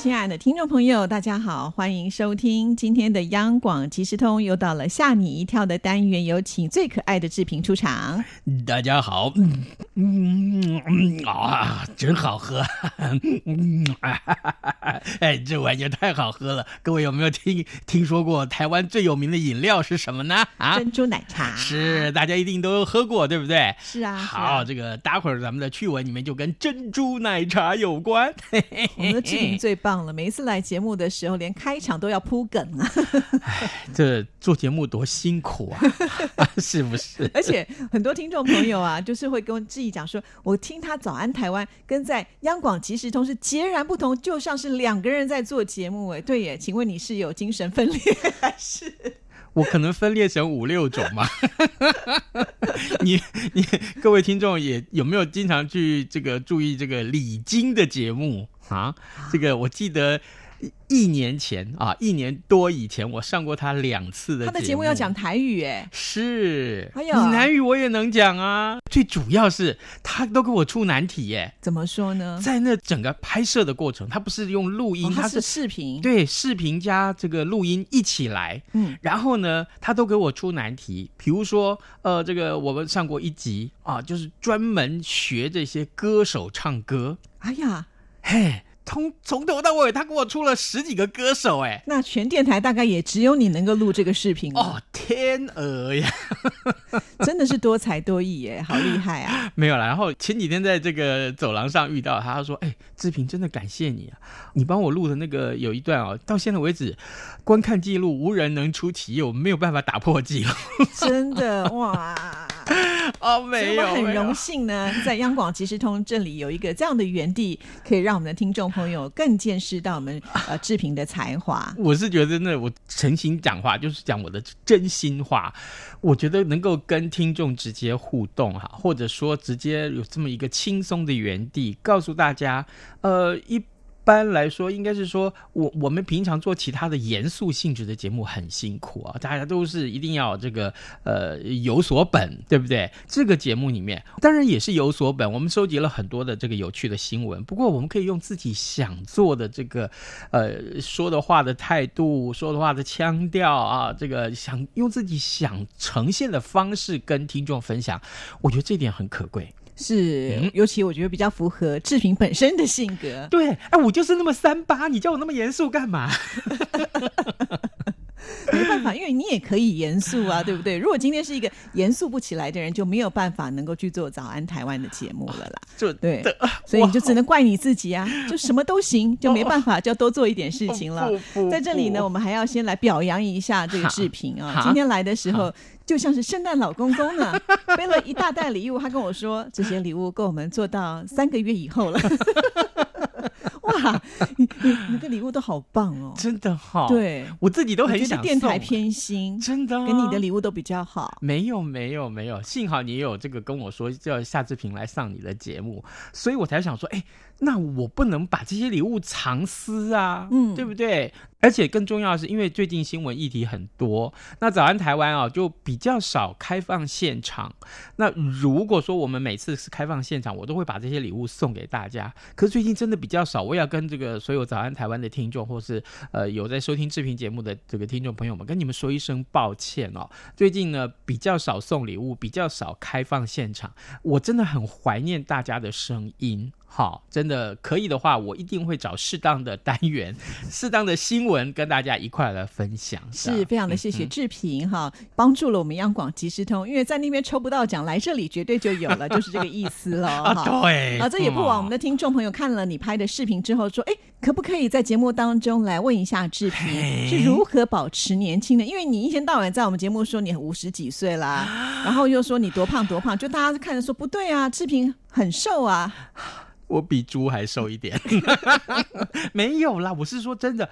亲爱的听众朋友，大家好，欢迎收听今天的央广即时通，又到了吓你一跳的单元，有请最可爱的志平出场。大家好，嗯嗯嗯啊，真好喝，嗯，哎，这玩意儿太好喝了。各位有没有听听说过台湾最有名的饮料是什么呢？啊，珍珠奶茶是，大家一定都喝过，对不对？是啊。好，这个待会儿咱们的趣闻里面就跟珍珠奶茶有关。我们的志平最棒。每一次来节目的时候，连开场都要铺梗啊！哎，这做节目多辛苦啊，是不是？而且很多听众朋友啊，就是会跟志毅讲说，我听他早安台湾跟在央广即时通是截然不同，就像是两个人在做节目。哎，对耶，请问你是有精神分裂还是？我可能分裂成五六种嘛？你你各位听众也有没有经常去这个注意这个李菁的节目？啊，这个我记得一年前啊，一年多以前我上过他两次的。他的节目要讲台语，哎，是，还有闽南语我也能讲啊。最主要是他都给我出难题，耶。怎么说呢？在那整个拍摄的过程，他不是用录音，他是视频，对，视频加这个录音一起来。嗯，然后呢，他都给我出难题，比如说，呃，这个我们上过一集啊，就是专门学这些歌手唱歌。哎呀。嘿，从从头到尾，他给我出了十几个歌手，哎，那全电台大概也只有你能够录这个视频哦，天鹅呀，真的是多才多艺耶，好厉害啊！没有了，然后前几天在这个走廊上遇到他，他说：“哎，志平，真的感谢你啊，你帮我录的那个有一段哦，到现在为止观看记录无人能出其右，没有办法打破记录，真的哇。” 哦，没有，我很荣幸呢，在央广即时通这里有一个这样的园地，可以让我们的听众朋友更见识到我们 呃志平的才华。我是觉得，真的，我诚心讲话就是讲我的真心话。我觉得能够跟听众直接互动哈，或者说直接有这么一个轻松的园地，告诉大家，呃一。一般来说，应该是说，我我们平常做其他的严肃性质的节目很辛苦啊，大家都是一定要这个呃有所本，对不对？这个节目里面当然也是有所本，我们收集了很多的这个有趣的新闻。不过我们可以用自己想做的这个呃说的话的态度、说的话的腔调啊，这个想用自己想呈现的方式跟听众分享，我觉得这点很可贵。是，尤其我觉得比较符合志平本身的性格。对，哎，我就是那么三八，你叫我那么严肃干嘛？没办法，因为你也可以严肃啊，对不对？如果今天是一个严肃不起来的人，就没有办法能够去做《早安台湾》的节目了啦。就对，所以你就只能怪你自己啊，就什么都行，就没办法，就要多做一点事情了。在这里呢，我们还要先来表扬一下这个志平啊，今天来的时候。就像是圣诞老公公呢，背了一大袋礼物。他跟我说，这些礼物够我们做到三个月以后了。哇，你你你的礼物都好棒哦，真的好。对我自己都很想电台偏心，真的，给你的礼物都比较好。没有没有没有，幸好你有这个跟我说叫夏志平来上你的节目，所以我才想说，哎。那我不能把这些礼物藏私啊，嗯，对不对？而且更重要的是，因为最近新闻议题很多，那早安台湾啊就比较少开放现场。那如果说我们每次是开放现场，我都会把这些礼物送给大家。可是最近真的比较少，我也要跟这个所有早安台湾的听众，或是呃有在收听视频节目的这个听众朋友们，跟你们说一声抱歉哦。最近呢比较少送礼物，比较少开放现场，我真的很怀念大家的声音。好，真的可以的话，我一定会找适当的单元、适当的新闻跟大家一块来分享。是非常的谢谢志平哈，帮助了我们央广即时通，因为在那边抽不到奖，来这里绝对就有了，就是这个意思了。啊，对啊，这也不枉我们的听众朋友看了你拍的视频之后说，哎，可不可以在节目当中来问一下志平是如何保持年轻的？因为你一天到晚在我们节目说你五十几岁啦，然后又说你多胖多胖，就大家看着说不对啊，志平很瘦啊。我比猪还瘦一点，没有啦，我是说真的，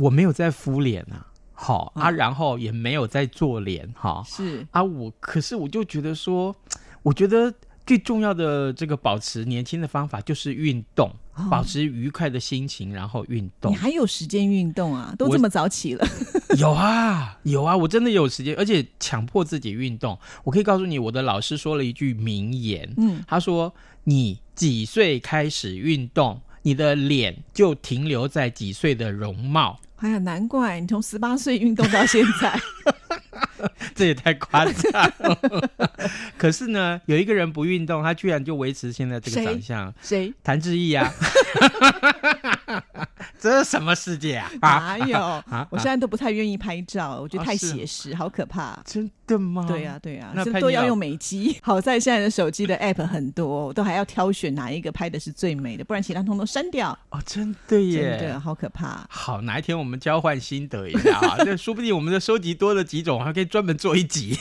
我没有在敷脸啊，好啊，然后也没有在做脸哈，是。啊，我可是我就觉得说，我觉得最重要的这个保持年轻的方法就是运动，保持愉快的心情，然后运动。你还有时间运动啊？都这么早起了？有啊，有啊，我真的有时间，而且强迫自己运动。我可以告诉你，我的老师说了一句名言，嗯，他说：“你几岁开始运动，你的脸就停留在几岁的容貌。”哎呀，难怪你从十八岁运动到现在。这也太夸张了！可是呢，有一个人不运动，他居然就维持现在这个长相。谁？谭志毅啊！这是什么世界啊？哪有？我现在都不太愿意拍照，我觉得太写实，好可怕。真的吗？对呀，对呀，这都要用美机。好在现在的手机的 app 很多，我都还要挑选哪一个拍的是最美的，不然其他通通删掉。哦，真的耶！真的好可怕。好，哪一天我们交换心得一下啊？这说不定我们的收集多了几种，还可以专门做一集。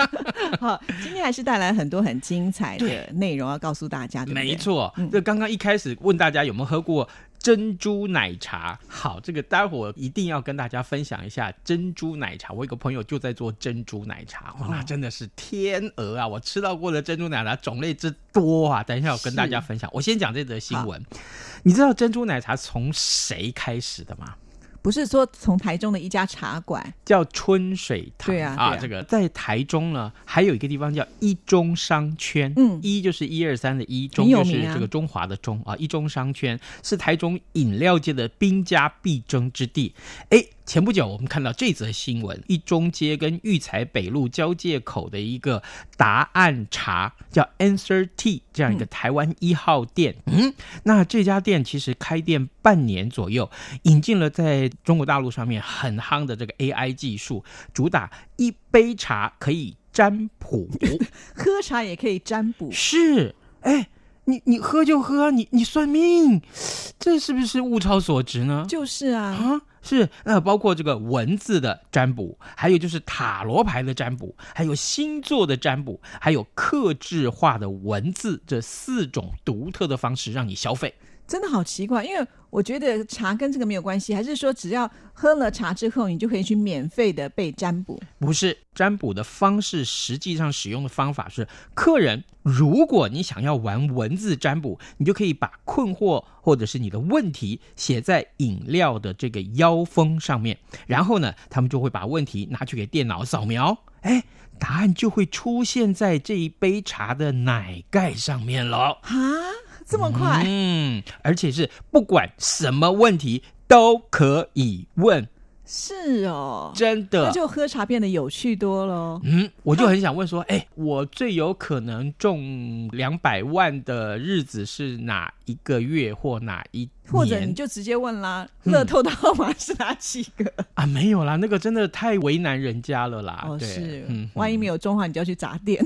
好，今天还是带来很多很精彩的内容要告诉大家。没错，这刚刚一开始问大家有没有喝过。珍珠奶茶，好，这个待会儿一定要跟大家分享一下珍珠奶茶。我一个朋友就在做珍珠奶茶，哇，那真的是天鹅啊！我吃到过的珍珠奶茶种类之多啊！等一下我跟大家分享。我先讲这则新闻，你知道珍珠奶茶从谁开始的吗？不是说从台中的一家茶馆。叫春水堂，对啊，啊，这个在台中呢，还有一个地方叫一中商圈，嗯，一就是一二三的一，中就是这个中华的中啊，一中商圈是台中饮料界的兵家必争之地，哎。前不久，我们看到这则新闻：一中街跟育才北路交界口的一个答案茶，叫 Answer T 这样一个台湾一号店。嗯，那这家店其实开店半年左右，引进了在中国大陆上面很夯的这个 AI 技术，主打一杯茶可以占卜，喝茶也可以占卜。是，哎。你你喝就喝，你你算命，这是不是物超所值呢？就是啊，啊是，那包括这个文字的占卜，还有就是塔罗牌的占卜，还有星座的占卜，还有克制化的文字，这四种独特的方式让你消费。真的好奇怪，因为我觉得茶跟这个没有关系，还是说只要喝了茶之后，你就可以去免费的被占卜？不是，占卜的方式实际上使用的方法是，客人如果你想要玩文字占卜，你就可以把困惑或者是你的问题写在饮料的这个腰封上面，然后呢，他们就会把问题拿去给电脑扫描，哎，答案就会出现在这一杯茶的奶盖上面了啊。这么快，嗯，而且是不管什么问题都可以问，是哦，真的，那就喝茶变得有趣多了。嗯，我就很想问说，哎，我最有可能中两百万的日子是哪一个月或哪一？或者你就直接问啦，乐透的号码是哪几个啊？没有啦，那个真的太为难人家了啦。哦，是，嗯，万一没有中的话，你就要去砸店。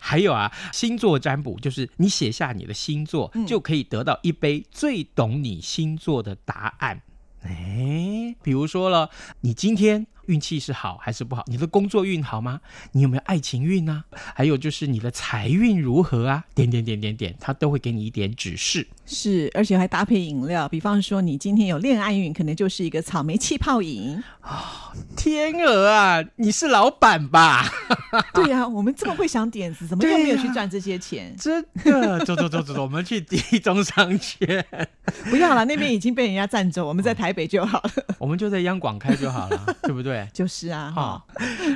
还有啊，星座占卜就是你写下你的星座，就可以得到一杯最懂你星座的答案。哎，比如说了，你今天。运气是好还是不好？你的工作运好吗？你有没有爱情运呢？还有就是你的财运如何啊？点点点点点，他都会给你一点指示。是，而且还搭配饮料，比方说你今天有恋爱运，可能就是一个草莓气泡饮。啊，天鹅啊，你是老板吧？对呀，我们这么会想点子，怎么又没有去赚这些钱？真的，走走走走走，我们去第中商圈。不要了，那边已经被人家占走，我们在台北就好了。我们就在央广开就好了，对不对？对，就是啊，哈。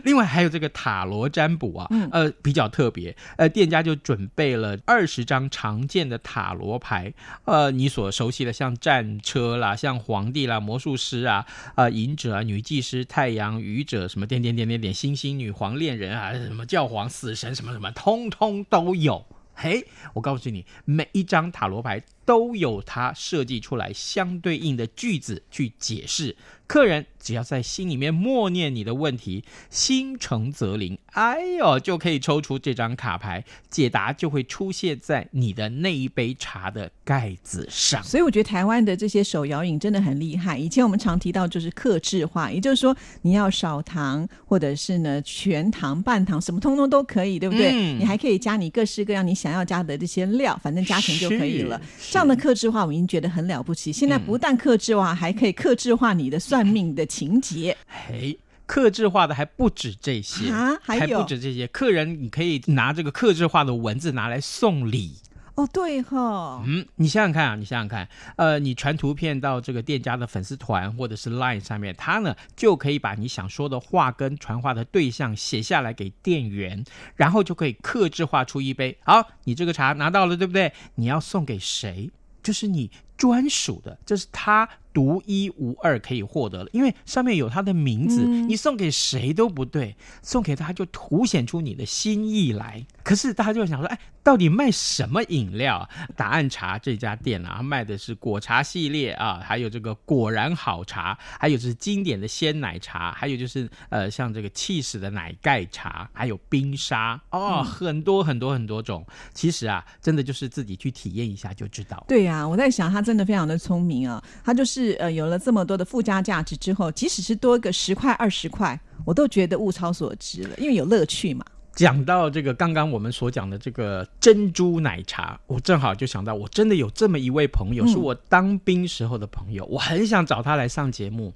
另外还有这个塔罗占卜啊，呃，比较特别，呃，店家就准备了二十张常见的塔罗牌，呃，你所熟悉的像战车啦，像皇帝啦，魔术师啊，啊，隐者啊，女祭司、太阳、愚者，什么点点点点点，星星、女皇、恋人啊，什么教皇、死神，什么什么，通通都有。嘿，我告诉你，每一张塔罗牌都有它设计出来相对应的句子去解释。客人只要在心里面默念你的问题，心诚则灵，哎呦，就可以抽出这张卡牌，解答就会出现在你的那一杯茶的盖子上。所以我觉得台湾的这些手摇饮真的很厉害。以前我们常提到就是克制化，也就是说你要少糖，或者是呢全糖、半糖，什么通通都可以，对不对？你还可以加你各式各样你想要加的这些料，反正加成就可以了。这样的克制化我已经觉得很了不起。现在不但克制化，还可以克制化你的算。算命的情节，嘿，克制化的还不止这些啊，还不止这些。客人你可以拿这个克制化的文字拿来送礼。哦，对哈，嗯，你想想看啊，你想想看，呃，你传图片到这个店家的粉丝团或者是 Line 上面，他呢就可以把你想说的话跟传话的对象写下来给店员，然后就可以克制化出一杯。好，你这个茶拿到了，对不对？你要送给谁？就是你专属的，这是他。独一无二可以获得的，因为上面有他的名字，你送给谁都不对，送给他就凸显出你的心意来。可是大家就想说，哎，到底卖什么饮料？答案茶这家店啊，卖的是果茶系列啊，还有这个果然好茶，还有就是经典的鲜奶茶，还有就是呃像这个气死的奶盖茶，还有冰沙哦，很多很多很多种。其实啊，真的就是自己去体验一下就知道。对呀，我在想他真的非常的聪明啊，他就是。呃，有了这么多的附加价值之后，即使是多个十块、二十块，我都觉得物超所值了，因为有乐趣嘛。讲到这个，刚刚我们所讲的这个珍珠奶茶，我正好就想到，我真的有这么一位朋友，是我当兵时候的朋友，我很想找他来上节目。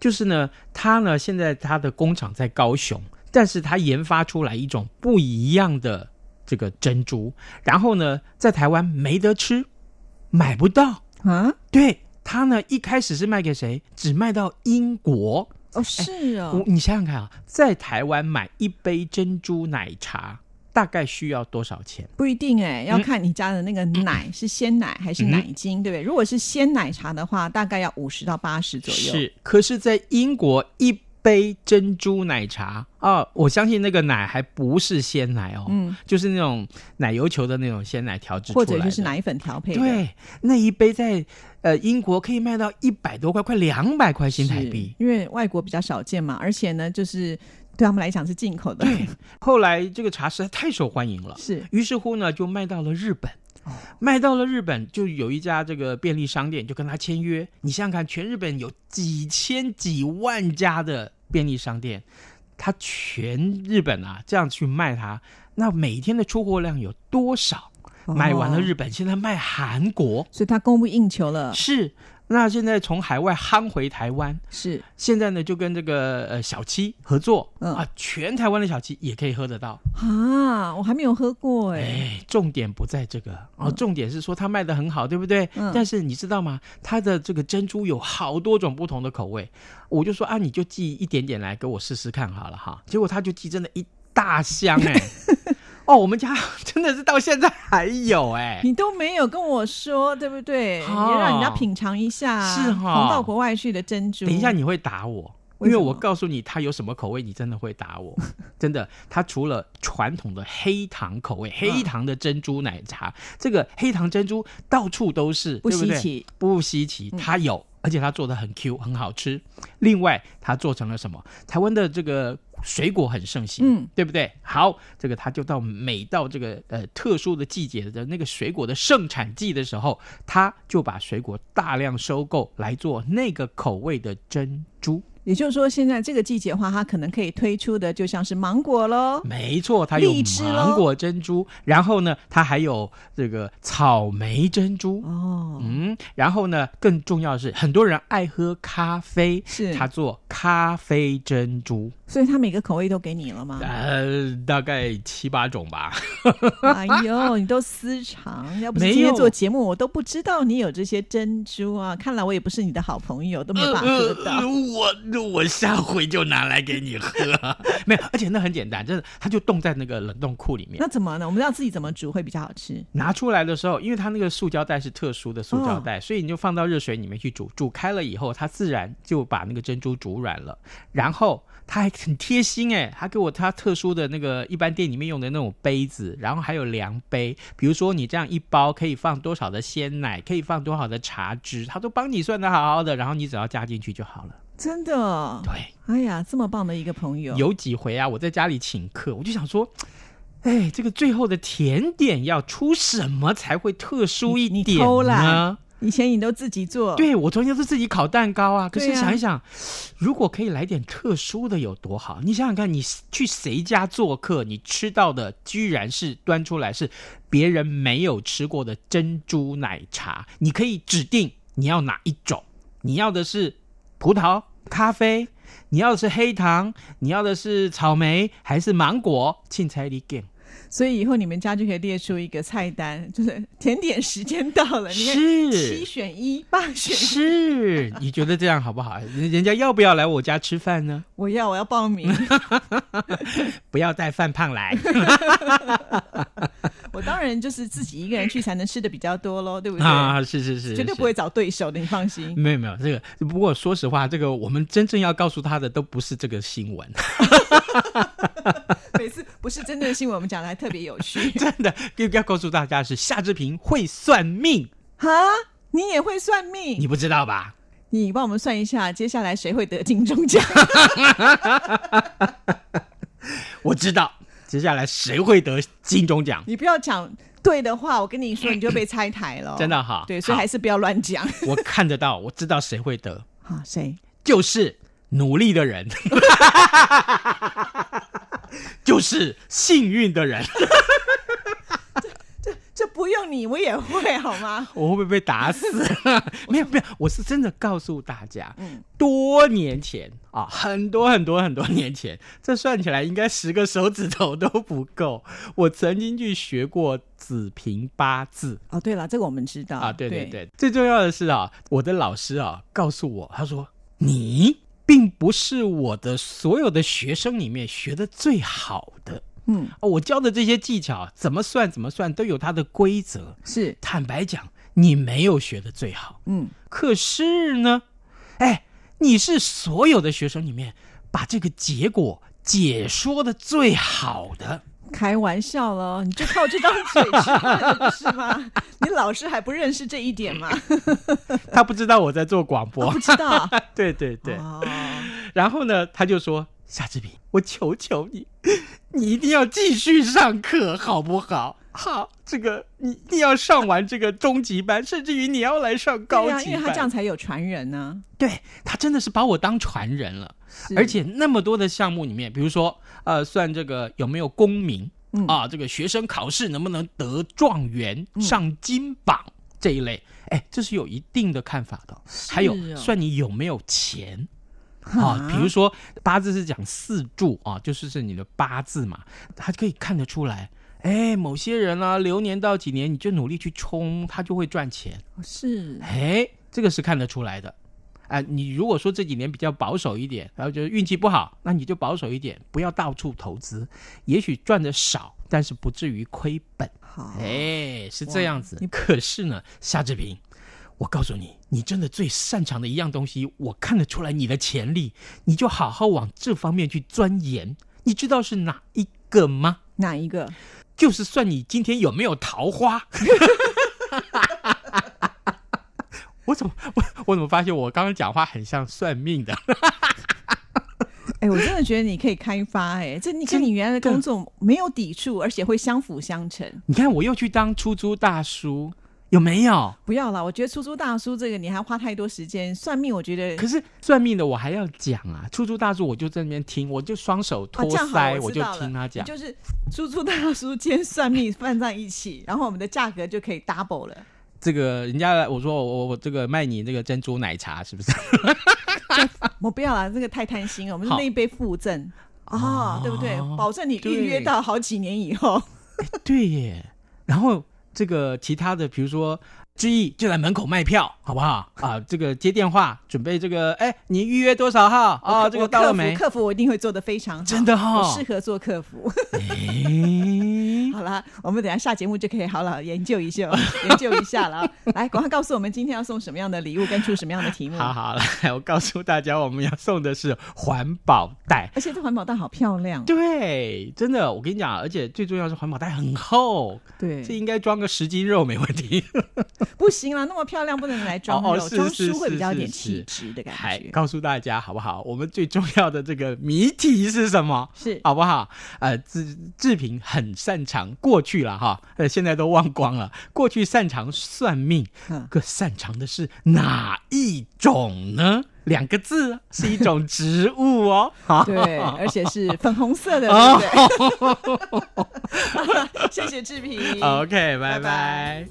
就是呢，他呢现在他的工厂在高雄，但是他研发出来一种不一样的这个珍珠，然后呢，在台湾没得吃，买不到啊，对。他呢，一开始是卖给谁？只卖到英国哦，是哦。你想想看啊，在台湾买一杯珍珠奶茶大概需要多少钱？不一定哎，要看你家的那个奶是鲜奶还是奶精，对不对？如果是鲜奶茶的话，大概要五十到八十左右。是，可是，在英国一。杯珍珠奶茶啊，我相信那个奶还不是鲜奶哦，嗯，就是那种奶油球的那种鲜奶调制出来或者就是奶粉调配。对，那一杯在呃英国可以卖到一百多块，快两百块新台币。因为外国比较少见嘛，而且呢，就是对他们来讲是进口的。对，后来这个茶实在太受欢迎了，是，于是乎呢，就卖到了日本。卖到了日本，就有一家这个便利商店就跟他签约。你想想看，全日本有几千几万家的便利商店，他全日本啊这样去卖它，那每天的出货量有多少？卖完了日本，现在卖韩国，所以它供不应求了。是。那现在从海外夯回台湾，是现在呢就跟这个呃小七合作，嗯啊，全台湾的小七也可以喝得到啊，我还没有喝过哎。重点不在这个哦，重点是说它卖的很好，对不对？但是你知道吗？它的这个珍珠有好多种不同的口味，我就说啊，你就寄一点点来给我试试看好了哈。结果他就寄真的一大箱哎。哦，我们家 真的是到现在还有哎，你都没有跟我说，对不对？也让人家品尝一下，是哈，到国外去的珍珠。等一下你会打我，因为我告诉你它有什么口味，你真的会打我。真的，它除了传统的黑糖口味，黑糖的珍珠奶茶，这个黑糖珍珠到处都是，不稀奇，不稀奇，它有，而且它做的很 Q，很好吃。另外，它做成了什么？台湾的这个。水果很盛行，嗯，对不对？好，这个他就到每到这个呃特殊的季节的那个水果的盛产季的时候，他就把水果大量收购来做那个口味的珍珠。也就是说，现在这个季节的话，它可能可以推出的就像是芒果喽。没错，它有芒果珍珠，然后呢，它还有这个草莓珍珠。哦，嗯，然后呢，更重要的是，很多人爱喝咖啡，是它做咖啡珍珠。所以它每个口味都给你了吗？呃，大概七八种吧。哎呦，你都私藏，要不是今天做节目，我都不知道你有这些珍珠啊！看来我也不是你的好朋友，都没办法喝到。我我下回就拿来给你喝。没有，而且那很简单，就是它就冻在那个冷冻库里面。那怎么呢？我们要自己怎么煮会比较好吃？拿出来的时候，因为它那个塑胶袋是特殊的塑胶袋，所以你就放到热水里面去煮。煮开了以后，它自然就把那个珍珠煮软了，然后。他还很贴心哎，他给我他特殊的那个一般店里面用的那种杯子，然后还有量杯，比如说你这样一包可以放多少的鲜奶，可以放多少的茶汁，他都帮你算的好好的，然后你只要加进去就好了。真的？对。哎呀，这么棒的一个朋友。有几回啊，我在家里请客，我就想说，哎，这个最后的甜点要出什么才会特殊一点呢？以前你都自己做，对我昨天是自己烤蛋糕啊。可是想一想，如果可以来点特殊的有多好？你想想看，你去谁家做客，你吃到的居然是端出来是别人没有吃过的珍珠奶茶。你可以指定你要哪一种，你要的是葡萄、咖啡、你要的是黑糖，你要的是草莓还是芒果？请猜你给。所以以后你们家就可以列出一个菜单，就是甜点时间到了，你看七选一，八选是，你觉得这样好不好？人人家要不要来我家吃饭呢？我要，我要报名。不要带饭胖来。我当然就是自己一个人去才能吃的比较多喽，对不对？啊，是是是，绝对不会找对手的，你放心。没有没有，这个不过说实话，这个我们真正要告诉他的都不是这个新闻。每次不是真正的新闻，我们讲的还特别有趣。真的，要告诉大家是夏志平会算命哈！你也会算命？你不知道吧？你帮我们算一下，接下来谁会得金钟奖？我知道。接下来谁会得金钟奖？你不要讲对的话，我跟你说，你就被拆台了。真的哈？对，所以还是不要乱讲。我看得到，我知道谁会得。好，谁？就是努力的人，就是幸运的人。这不用你，我也会 好吗？我会不会被打死？没有没有，我是真的告诉大家，嗯，多年前啊，很多很多很多年前，这算起来应该十个手指头都不够。我曾经去学过子平八字。哦，对了，这个我们知道啊。对对对，最重要的是啊，我的老师啊告诉我，他说你并不是我的所有的学生里面学的最好的。嗯，我教的这些技巧怎么算怎么算都有它的规则。是，坦白讲，你没有学的最好。嗯，可是呢，哎，你是所有的学生里面把这个结果解说的最好的。开玩笑了，你就靠这张嘴吃饭不是吗？你老师还不认识这一点吗？他不知道我在做广播，不知道。对对对。哦然后呢，他就说。夏志平，我求求你，你一定要继续上课，好不好？好，这个你一定要上完这个中级班，甚至于你要来上高级班，因为他这样才有传人呢。对他真的是把我当传人了，而且那么多的项目里面，比如说呃，算这个有没有功名？啊，这个学生考试能不能得状元、上金榜这一类，哎，这是有一定的看法的。还有算你有没有钱。啊，比如说八字是讲四柱啊，就是是你的八字嘛，他可以看得出来。哎，某些人呢，流年到几年，你就努力去冲，他就会赚钱。是，哎，这个是看得出来的。哎，你如果说这几年比较保守一点，然后就运气不好，那你就保守一点，不要到处投资，也许赚的少，但是不至于亏本。好，哎，是这样子。可是呢，夏志平。我告诉你，你真的最擅长的一样东西，我看得出来你的潜力，你就好好往这方面去钻研。你知道是哪一个吗？哪一个？就是算你今天有没有桃花。我怎么我我怎么发现我刚刚讲话很像算命的？哎，我真的觉得你可以开发哎，这你跟你原来的工作没有抵触，而且会相辅相成。你看，我又去当出租大叔。有没有？不要了，我觉得出租大叔这个你还花太多时间算命，我觉得。可是算命的我还要讲啊，出租大叔我就在那边听，我就双手托腮，我就听他讲。就是出租大叔兼算命放在一起，然后我们的价格就可以 double 了。这个人家我说我我这个卖你这个珍珠奶茶是不是？我不要了，这个太贪心了。我们那一杯附赠啊，对不对？保证你预约到好几年以后。对耶，然后。这个其他的，比如说志毅就在门口卖票，好不好 啊？这个接电话，准备这个，哎，你预约多少号啊？这个到了没？客服我一定会做的非常好，真的哈，适合做客服。好了，我们等下下节目就可以好了研究一下，研究一下了。来，赶快告诉我们今天要送什么样的礼物，跟出什么样的题目。好好来，我告诉大家，我们要送的是环保袋，而且这环保袋好漂亮。对，真的，我跟你讲，而且最重要是环保袋很厚，对，这应该装个十斤肉没问题。不行了，那么漂亮不能来装肉，装书会比较有点气质的感觉。告诉大家好不好？我们最重要的这个谜题是什么？是好不好？呃，志志平很擅长过去了哈，呃，现在都忘光了。过去擅长算命，可擅长的是哪一种呢？两个字，是一种植物哦。对，而且是粉红色的。对 谢谢志平。OK，拜拜。